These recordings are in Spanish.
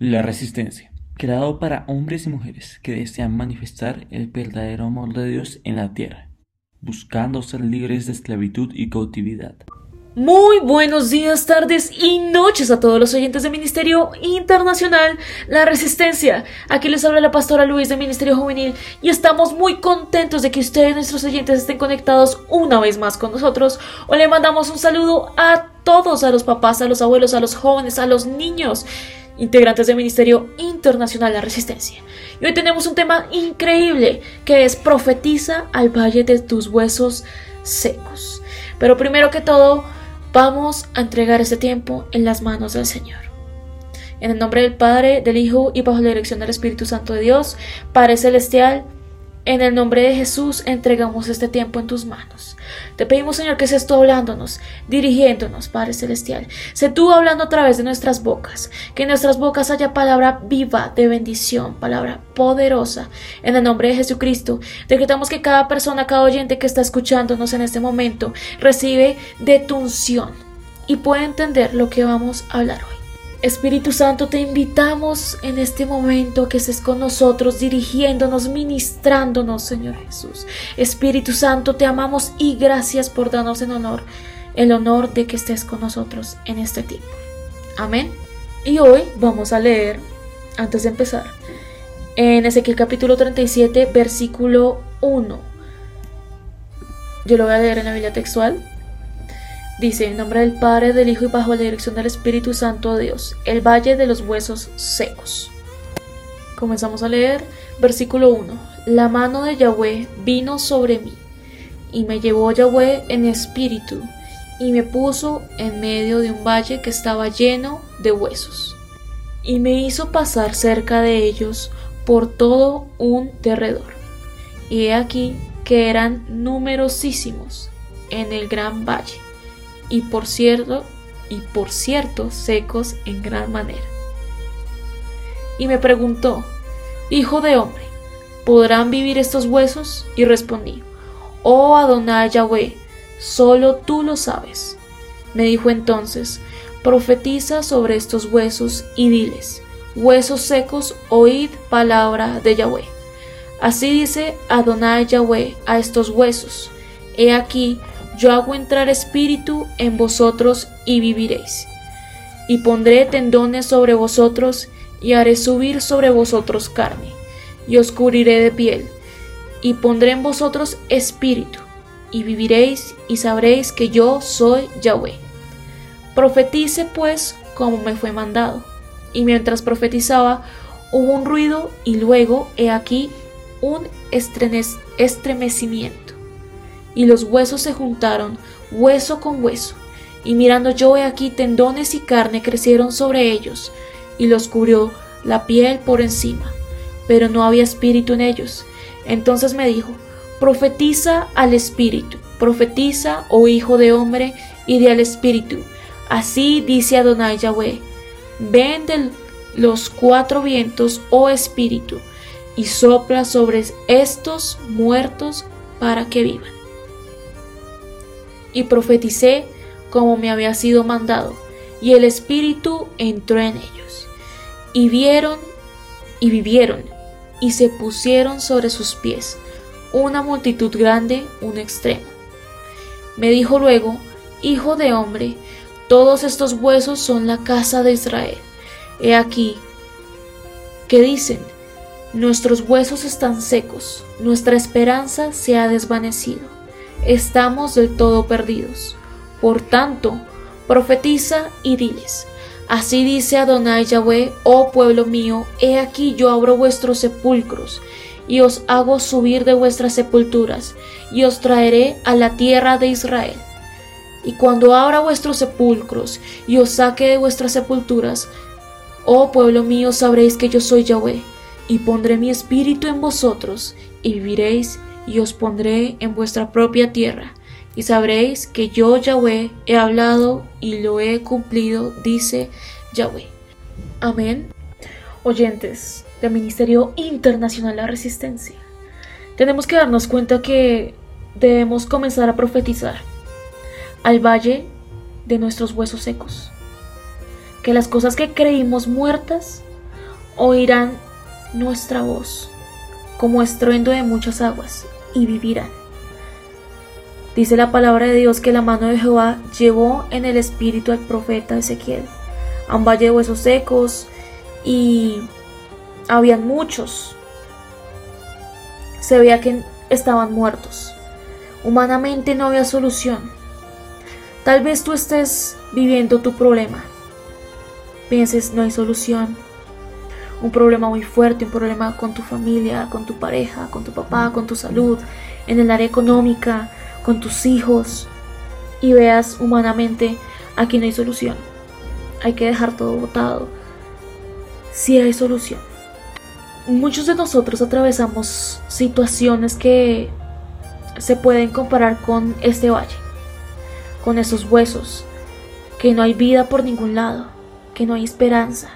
La Resistencia, creado para hombres y mujeres que desean manifestar el verdadero amor de Dios en la tierra, buscando ser libres de esclavitud y cautividad. Muy buenos días, tardes y noches a todos los oyentes del Ministerio Internacional La Resistencia. Aquí les habla la pastora Luis del Ministerio Juvenil y estamos muy contentos de que ustedes, nuestros oyentes, estén conectados una vez más con nosotros. O le mandamos un saludo a todos, a los papás, a los abuelos, a los jóvenes, a los niños, integrantes del Ministerio Internacional La Resistencia. Y hoy tenemos un tema increíble que es profetiza al valle de tus huesos secos. Pero primero que todo, Vamos a entregar este tiempo en las manos del Señor. En el nombre del Padre, del Hijo y bajo la dirección del Espíritu Santo de Dios, Padre Celestial, en el nombre de Jesús entregamos este tiempo en tus manos. Te pedimos, Señor, que seas tú hablándonos, dirigiéndonos, Padre Celestial. Sé tú hablando a través de nuestras bocas. Que en nuestras bocas haya palabra viva de bendición, palabra poderosa. En el nombre de Jesucristo, decretamos que cada persona, cada oyente que está escuchándonos en este momento, recibe de tu y puede entender lo que vamos a hablar hoy. Espíritu Santo, te invitamos en este momento que estés con nosotros, dirigiéndonos, ministrándonos, Señor Jesús. Espíritu Santo, te amamos y gracias por darnos el honor, el honor de que estés con nosotros en este tiempo. Amén. Y hoy vamos a leer, antes de empezar, en Ezequiel capítulo 37, versículo 1. Yo lo voy a leer en la Biblia textual. Dice, en nombre del Padre, del Hijo y bajo la dirección del Espíritu Santo de Dios, el valle de los huesos secos. Comenzamos a leer, versículo 1. La mano de Yahweh vino sobre mí, y me llevó Yahweh en espíritu, y me puso en medio de un valle que estaba lleno de huesos, y me hizo pasar cerca de ellos por todo un derredor. Y he aquí que eran numerosísimos en el gran valle y por cierto, y por cierto secos en gran manera. Y me preguntó, Hijo de hombre, ¿podrán vivir estos huesos? Y respondí, Oh Adonai Yahweh, solo tú lo sabes. Me dijo entonces, profetiza sobre estos huesos y diles, huesos secos, oíd palabra de Yahweh. Así dice Adonai Yahweh a estos huesos, he aquí, yo hago entrar espíritu en vosotros y viviréis. Y pondré tendones sobre vosotros y haré subir sobre vosotros carne, y os cubriré de piel, y pondré en vosotros espíritu, y viviréis y sabréis que yo soy Yahweh. Profetice pues como me fue mandado. Y mientras profetizaba, hubo un ruido y luego, he aquí, un estremecimiento y los huesos se juntaron, hueso con hueso. Y mirando yo he aquí tendones y carne crecieron sobre ellos, y los cubrió la piel por encima, pero no había espíritu en ellos. Entonces me dijo, profetiza al espíritu, profetiza, oh hijo de hombre, y de al espíritu. Así dice Adonai Yahweh, ven de los cuatro vientos, oh espíritu, y sopla sobre estos muertos para que vivan y profeticé como me había sido mandado, y el Espíritu entró en ellos. Y vieron y vivieron, y se pusieron sobre sus pies, una multitud grande, un extremo. Me dijo luego, Hijo de hombre, todos estos huesos son la casa de Israel. He aquí, que dicen, nuestros huesos están secos, nuestra esperanza se ha desvanecido estamos del todo perdidos. Por tanto, profetiza y diles, Así dice Adonai Yahweh, oh pueblo mío, he aquí yo abro vuestros sepulcros, y os hago subir de vuestras sepulturas, y os traeré a la tierra de Israel. Y cuando abra vuestros sepulcros, y os saque de vuestras sepulturas, oh pueblo mío, sabréis que yo soy Yahweh, y pondré mi espíritu en vosotros, y viviréis, y os pondré en vuestra propia tierra, y sabréis que yo Yahweh he hablado y lo he cumplido, dice Yahweh. Amén. Oyentes del Ministerio Internacional de la Resistencia, tenemos que darnos cuenta que debemos comenzar a profetizar al valle de nuestros huesos secos. Que las cosas que creímos muertas oirán nuestra voz como estruendo de muchas aguas y vivirán. Dice la palabra de Dios que la mano de Jehová llevó en el espíritu al profeta Ezequiel a un valle de huesos secos y habían muchos. Se veía que estaban muertos. Humanamente no había solución. Tal vez tú estés viviendo tu problema. Pienses, no hay solución. Un problema muy fuerte, un problema con tu familia, con tu pareja, con tu papá, con tu salud, en el área económica, con tus hijos. Y veas humanamente, aquí no hay solución. Hay que dejar todo botado. Sí hay solución. Muchos de nosotros atravesamos situaciones que se pueden comparar con este valle con esos huesos, que no hay vida por ningún lado, que no hay esperanza.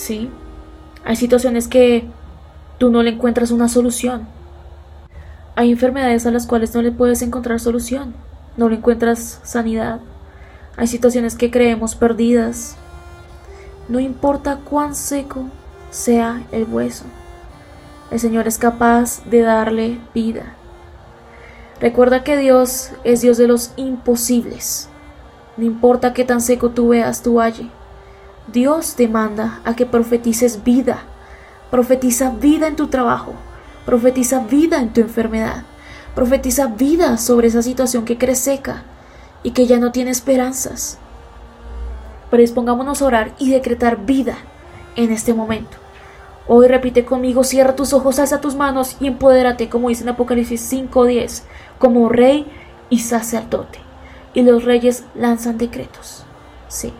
¿Sí? Hay situaciones que tú no le encuentras una solución. Hay enfermedades a las cuales no le puedes encontrar solución, no le encuentras sanidad. Hay situaciones que creemos perdidas. No importa cuán seco sea el hueso, el Señor es capaz de darle vida. Recuerda que Dios es Dios de los imposibles. No importa qué tan seco tú veas tu valle. Dios te manda a que profetices vida. Profetiza vida en tu trabajo. Profetiza vida en tu enfermedad. Profetiza vida sobre esa situación que crees seca y que ya no tiene esperanzas. Predispongámonos a orar y decretar vida en este momento. Hoy repite conmigo, cierra tus ojos, alza tus manos y empodérate, como dice en Apocalipsis 5.10, como rey y sacerdote. Y los reyes lanzan decretos. Sí.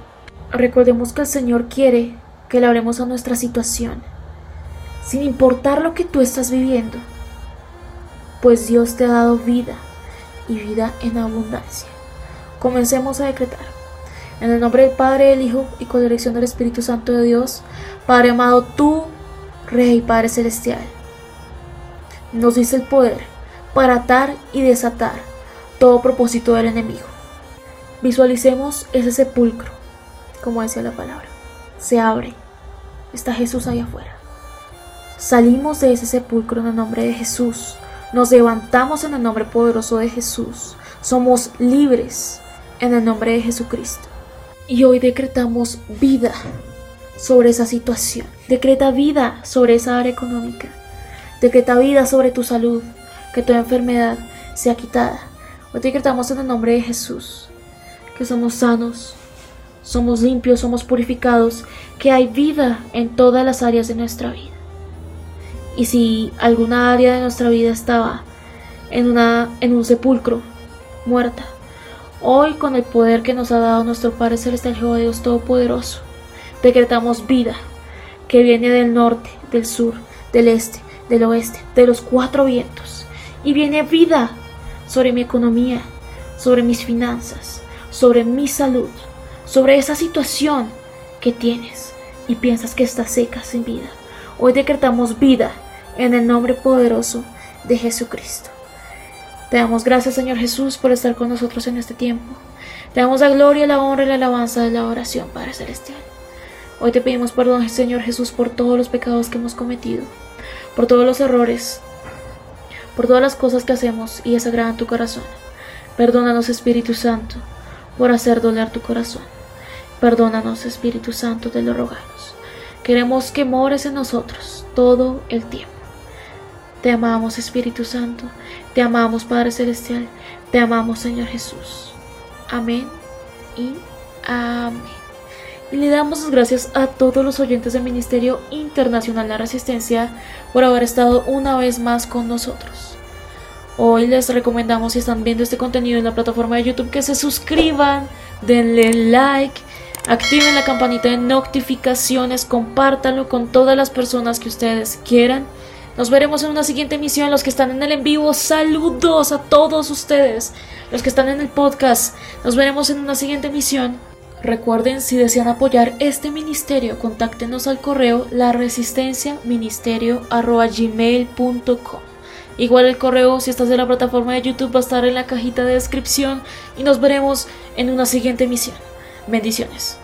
Recordemos que el Señor quiere que le hablemos a nuestra situación, sin importar lo que tú estás viviendo, pues Dios te ha dado vida y vida en abundancia. Comencemos a decretar. En el nombre del Padre, del Hijo y con la dirección del Espíritu Santo de Dios, Padre amado, tú Rey Padre Celestial, nos dice el poder para atar y desatar todo propósito del enemigo. Visualicemos ese sepulcro, como decía la palabra. Se abre. Está Jesús ahí afuera. Salimos de ese sepulcro en el nombre de Jesús. Nos levantamos en el nombre poderoso de Jesús. Somos libres en el nombre de Jesucristo. Y hoy decretamos vida sobre esa situación. Decreta vida sobre esa área económica. Decreta vida sobre tu salud. Que tu enfermedad sea quitada. Hoy decretamos en el nombre de Jesús que somos sanos, somos limpios, somos purificados, que hay vida en todas las áreas de nuestra vida. Y si alguna área de nuestra vida estaba en, una, en un sepulcro, muerta, hoy con el poder que nos ha dado nuestro Padre Celestial Jehová Dios Todopoderoso, decretamos vida que viene del norte, del sur, del este, del oeste, de los cuatro vientos. Y viene vida sobre mi economía, sobre mis finanzas, sobre mi salud, sobre esa situación que tienes y piensas que está seca sin vida. Hoy decretamos vida en el nombre poderoso de Jesucristo. Te damos gracias, Señor Jesús, por estar con nosotros en este tiempo. Te damos la gloria, la honra y la alabanza de la oración, Padre Celestial. Hoy te pedimos perdón, Señor Jesús, por todos los pecados que hemos cometido, por todos los errores, por todas las cosas que hacemos y desagradan tu corazón. Perdónanos, Espíritu Santo, por hacer doler tu corazón. Perdónanos, Espíritu Santo, te lo rogamos. Queremos que mores en nosotros todo el tiempo. Te amamos, Espíritu Santo. Te amamos, Padre Celestial. Te amamos, Señor Jesús. Amén y amén y le damos las gracias a todos los oyentes del Ministerio Internacional de Resistencia por haber estado una vez más con nosotros. Hoy les recomendamos si están viendo este contenido en la plataforma de YouTube que se suscriban, denle like, activen la campanita de notificaciones, compártanlo con todas las personas que ustedes quieran. Nos veremos en una siguiente emisión. Los que están en el en vivo, saludos a todos ustedes. Los que están en el podcast, nos veremos en una siguiente emisión. Recuerden, si desean apoyar este ministerio, contáctenos al correo la resistencia ministerio@gmail.com. Igual el correo, si estás en la plataforma de YouTube, va a estar en la cajita de descripción y nos veremos en una siguiente emisión. Bendiciones.